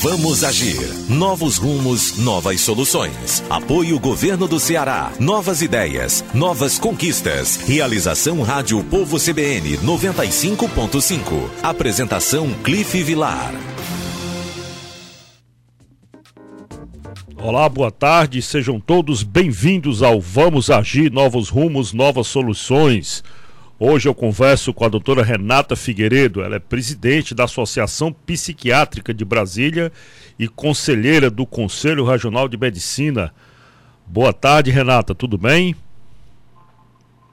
Vamos agir. Novos rumos, novas soluções. Apoio Governo do Ceará. Novas ideias, novas conquistas. Realização Rádio Povo CBN 95.5. Apresentação Cliff Vilar. Olá, boa tarde. Sejam todos bem-vindos ao Vamos Agir. Novos rumos, novas soluções. Hoje eu converso com a doutora Renata Figueiredo, ela é presidente da Associação Psiquiátrica de Brasília e conselheira do Conselho Regional de Medicina. Boa tarde, Renata, tudo bem?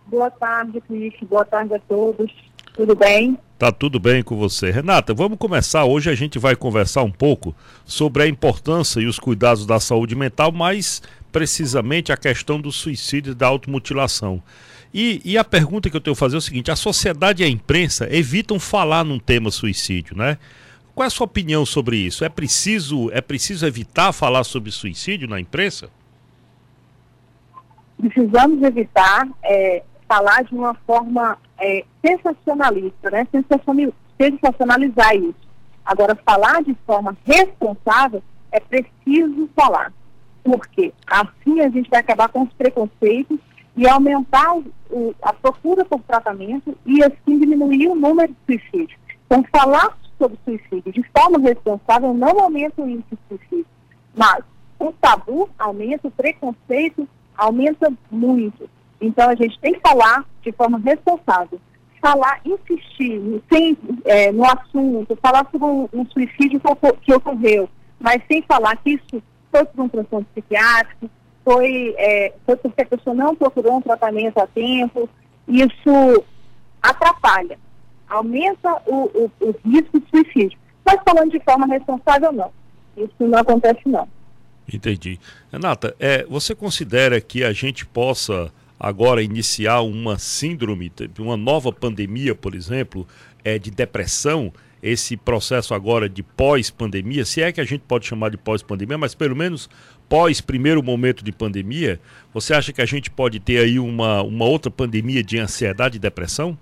Boa tarde, Cris. Boa tarde a todos. Tudo bem? Tá tudo bem com você. Renata, vamos começar. Hoje a gente vai conversar um pouco sobre a importância e os cuidados da saúde mental, mais precisamente a questão do suicídio e da automutilação. E, e, a pergunta que eu tenho que fazer é o seguinte: a sociedade e a imprensa evitam falar num tema suicídio, né? Qual é a sua opinião sobre isso? É preciso, é preciso evitar falar sobre suicídio na imprensa? Precisamos evitar é, falar de uma forma é, sensacionalista, né? Sensacionalizar isso. Agora, falar de forma responsável é preciso falar. Por quê? Assim a gente vai acabar com os preconceitos e aumentar o, a procura por tratamento e assim diminuir o número de suicídios. Então, falar sobre suicídio de forma responsável não aumenta o índice de suicídio, mas o tabu aumenta, o preconceito aumenta muito. Então, a gente tem que falar de forma responsável. Falar, insistir sem, é, no assunto, falar sobre um, um suicídio que ocorreu, mas sem falar que isso foi por um transtorno psiquiátrico, foi, é, foi porque a pessoa não procurou um tratamento a tempo. Isso atrapalha, aumenta o, o, o risco de suicídio. Mas falando de forma responsável, não. Isso não acontece, não. Entendi. Renata, é, você considera que a gente possa agora iniciar uma síndrome, uma nova pandemia, por exemplo, é, de depressão, esse processo agora de pós-pandemia, se é que a gente pode chamar de pós-pandemia, mas pelo menos pós primeiro momento de pandemia, você acha que a gente pode ter aí uma, uma outra pandemia de ansiedade e depressão?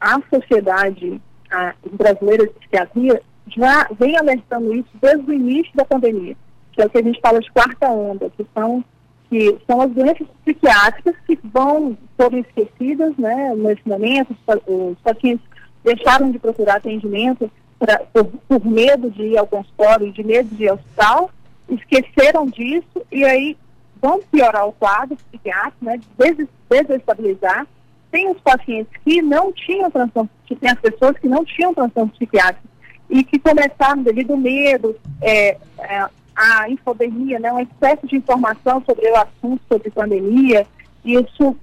A sociedade a, brasileira de psiquiatria já vem alertando isso desde o início da pandemia, que é o que a gente fala de quarta onda, que são, que são as doenças psiquiátricas que vão, foram esquecidas né, nesse momento, os pacientes deixaram de procurar atendimento pra, por, por medo de ir ao consultório, de medo de ir ao hospital, esqueceram disso e aí vão piorar o quadro psiquiátrico, né, des desestabilizar. Tem os pacientes que não tinham transtorno, tem as pessoas que não tinham transtorno psiquiátrico e que começaram devido ao medo, é, é, a infodemia, né, um excesso de informação sobre o assunto, sobre pandemia, e isso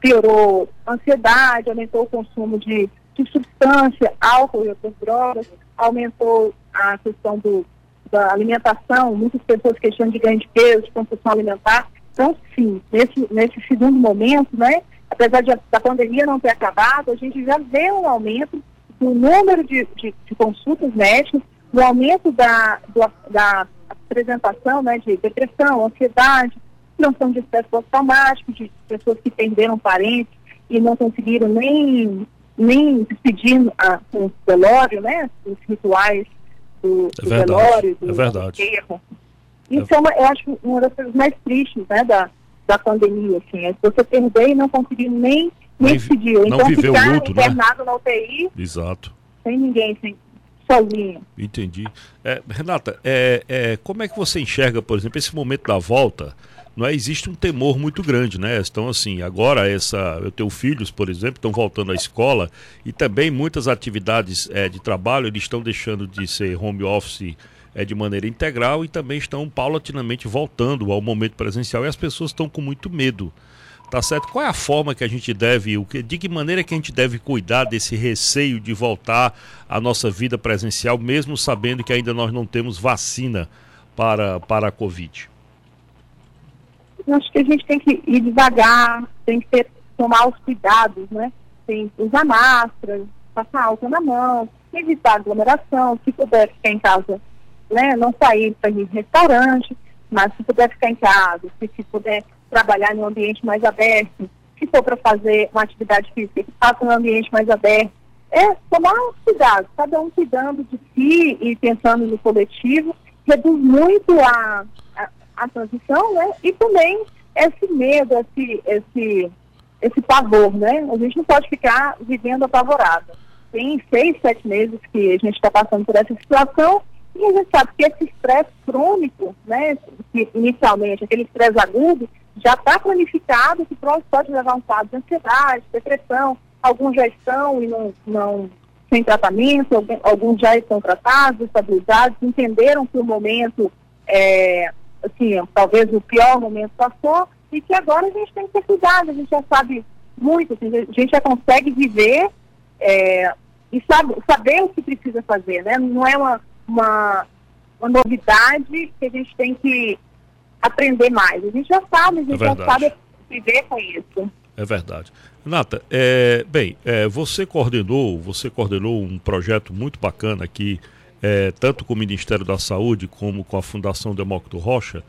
piorou a ansiedade, aumentou o consumo de, de substância, álcool e outras drogas, aumentou a questão do alimentação, muitas pessoas questionam de ganho de peso, de compulsão alimentar. Então, sim, nesse, nesse segundo momento, né, apesar de, da pandemia não ter acabado, a gente já vê um aumento no número de, de, de consultas médicas, no aumento da, do, da apresentação né, de depressão, ansiedade, transtorno de estresse pós-traumático, de pessoas que perderam parentes e não conseguiram nem, nem despedir a, o velório, né, os rituais do, é do velório, do, é verdade. enterro. Isso é, uma, eu acho uma das coisas mais tristes né, da, da pandemia, assim, é você perder e não conseguir nem, nem. Não então viveu ficar luto, internado né? na UTI. Exato. Sem ninguém, sem, sozinho. Entendi. É, Renata, é, é, como é que você enxerga, por exemplo, esse momento da volta? Não é, existe um temor muito grande, né? Então, assim, agora essa, eu tenho filhos, por exemplo, estão voltando à escola e também muitas atividades é, de trabalho eles estão deixando de ser home office é, de maneira integral e também estão paulatinamente voltando ao momento presencial e as pessoas estão com muito medo. tá certo? Qual é a forma que a gente deve, o que, de que maneira que a gente deve cuidar desse receio de voltar à nossa vida presencial, mesmo sabendo que ainda nós não temos vacina para, para a Covid? Acho que a gente tem que ir devagar, tem que ter, tomar os cuidados, né? Tem que usar máscara, passar álcool na mão, evitar aglomeração, se puder ficar em casa, né? Não sair para ir em restaurante, mas se puder ficar em casa, se, se puder trabalhar em um ambiente mais aberto, se for para fazer uma atividade física, que faça um ambiente mais aberto. É tomar cuidado, cada um cuidando de si e pensando no coletivo, reduz muito a, a, transição, né? E também esse medo, esse, esse, esse pavor, né? A gente não pode ficar vivendo apavorado. Tem seis, sete meses que a gente está passando por essa situação e a gente sabe que esse estresse crônico, né, que inicialmente, aquele estresse agudo, já está planificado que pode levar um quadro de ansiedade, depressão, alguns já estão e não, não sem tratamento, alguns já estão tratados, estabilizados, entenderam que o momento, é, assim, talvez o pior momento passou e que agora a gente tem que ter cuidado, a gente já sabe muito, assim, a gente já consegue viver é, e sabe, saber o que precisa fazer, né? Não é uma, uma, uma novidade que a gente tem que aprender mais. A gente já sabe, a gente é já sabe viver com isso. É verdade. Nata, é, bem, é, você coordenou, você coordenou um projeto muito bacana aqui, é, tanto com o Ministério da Saúde como com a Fundação Demócrito Rocha,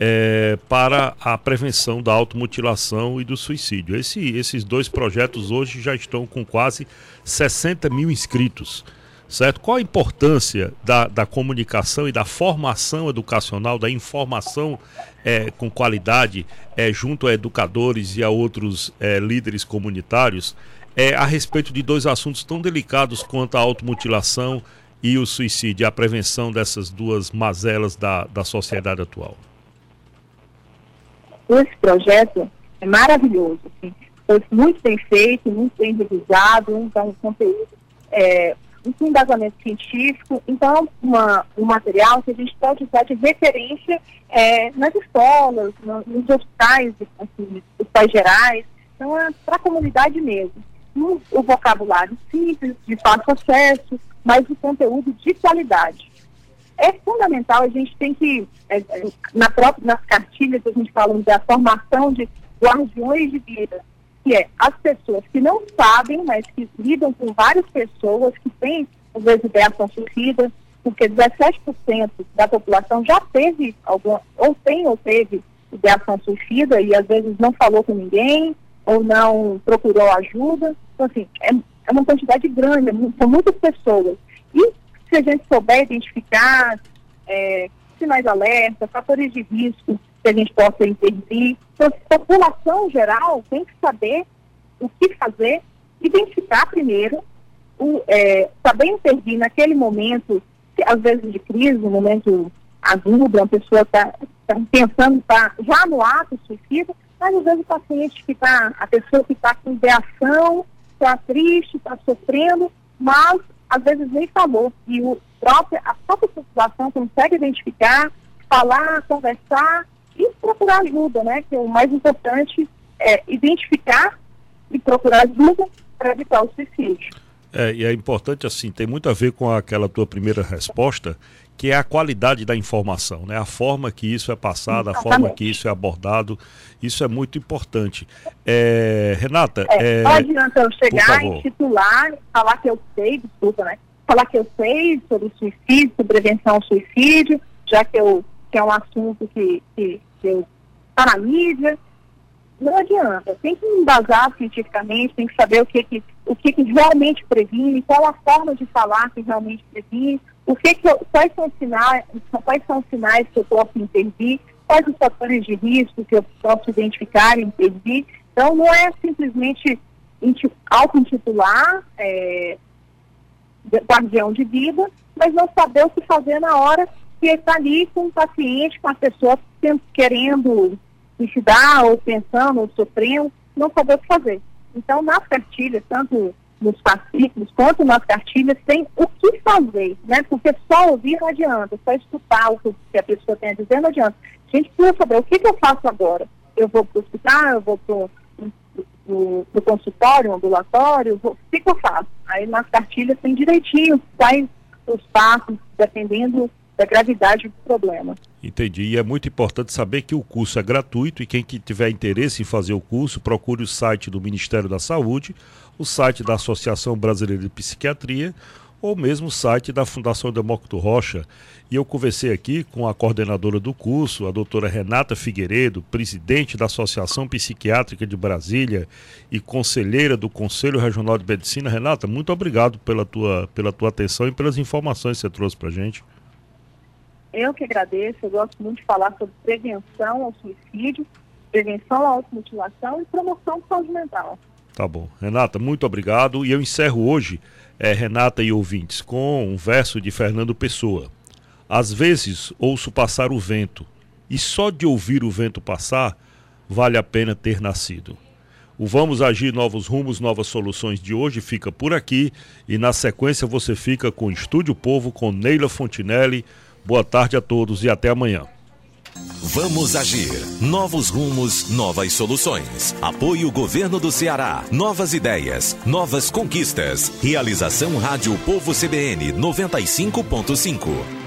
é, para a prevenção da automutilação e do suicídio. Esse, esses dois projetos hoje já estão com quase 60 mil inscritos certo? Qual a importância da, da comunicação e da formação educacional, da informação é, com qualidade é, junto a educadores e a outros é, líderes comunitários é, a respeito de dois assuntos tão delicados quanto a automutilação e o suicídio, a prevenção dessas duas mazelas da, da sociedade atual? Esse projeto é maravilhoso, assim, foi muito bem feito, muito bem revisado, um, um conteúdo é, um embasamento científico, então uma, um material que a gente pode usar de referência é, nas escolas, no, nos hospitais, assim, hospitais gerais, então é para a comunidade mesmo. Um, o vocabulário simples, de fácil acesso, mas o conteúdo de qualidade. É fundamental, a gente tem que, é, é na própria, nas cartilhas a gente fala da formação de guardiões de vida, que é as pessoas que não sabem, mas que lidam com várias pessoas que têm, às vezes, ideação suicida, porque 17% da população já teve alguma, ou tem ou teve ideação suicida e às vezes não falou com ninguém ou não procurou ajuda. Então, assim, é, é uma quantidade grande, são muitas pessoas. E se a gente souber identificar é, sinais de alerta, fatores de risco, que a gente possa intervir. Então, a população geral tem que saber o que fazer, identificar primeiro, o, é, saber intervir naquele momento, às vezes de crise, um momento agudo, uma pessoa está tá pensando, tá já no ato suicida, mas às vezes o paciente que está, a pessoa que está com ideação, está triste, está sofrendo, mas às vezes nem falou. E o próprio, a própria população consegue identificar, falar, conversar e procurar ajuda, né? Que o mais importante é identificar e procurar ajuda para evitar o suicídio. É, e é importante assim, tem muito a ver com aquela tua primeira resposta, que é a qualidade da informação, né? A forma que isso é passado, a forma que isso é abordado, isso é muito importante. É, Renata, é, é, não adianta eu chegar e titular, falar que eu sei, desculpa, né? Falar que eu sei sobre suicídio, sobre prevenção ao suicídio, já que eu que é um assunto que, que está na mídia. Não adianta, tem que embasar cientificamente, tem que saber o que, que, o que, que realmente previne, qual a forma de falar que realmente previne, o que, que eu, quais, são os sinais, quais são os sinais que eu posso intervir, quais os fatores de risco que eu posso identificar e intervir. Então, não é simplesmente auto-intitular é, guardião de vida, mas não saber o que fazer na hora que está ali com o paciente, com a pessoa querendo suicidar ou pensando ou sofrendo, não saber o que fazer. Então, nas cartilhas, tanto nos fascículos quanto nas cartilhas, tem o que fazer, né? Porque só ouvir não adianta, só escutar o que a pessoa tem a dizer não adianta. A gente precisa saber o que, que eu faço agora. Eu vou para o hospital, eu vou para no consultório, ambulatório, fica fácil. Aí nas cartilhas tem direitinho quais os passos, dependendo da gravidade do problema. Entendi. E é muito importante saber que o curso é gratuito e quem que tiver interesse em fazer o curso, procure o site do Ministério da Saúde, o site da Associação Brasileira de Psiquiatria ou mesmo o site da Fundação Demócrito Rocha. E eu conversei aqui com a coordenadora do curso, a doutora Renata Figueiredo, presidente da Associação Psiquiátrica de Brasília e conselheira do Conselho Regional de Medicina. Renata, muito obrigado pela tua, pela tua atenção e pelas informações que você trouxe para a gente. Eu que agradeço, eu gosto muito de falar sobre prevenção ao suicídio, prevenção à automutilação e promoção de saúde mental. Tá bom. Renata, muito obrigado. E eu encerro hoje, é, Renata e ouvintes, com um verso de Fernando Pessoa. Às vezes ouço passar o vento, e só de ouvir o vento passar, vale a pena ter nascido. O Vamos Agir Novos Rumos, Novas Soluções de hoje fica por aqui e na sequência você fica com Estúdio Povo com Neila Fontinelli. Boa tarde a todos e até amanhã. Vamos agir. Novos rumos, novas soluções. Apoio Governo do Ceará. Novas ideias, novas conquistas. Realização Rádio Povo CBN 95.5.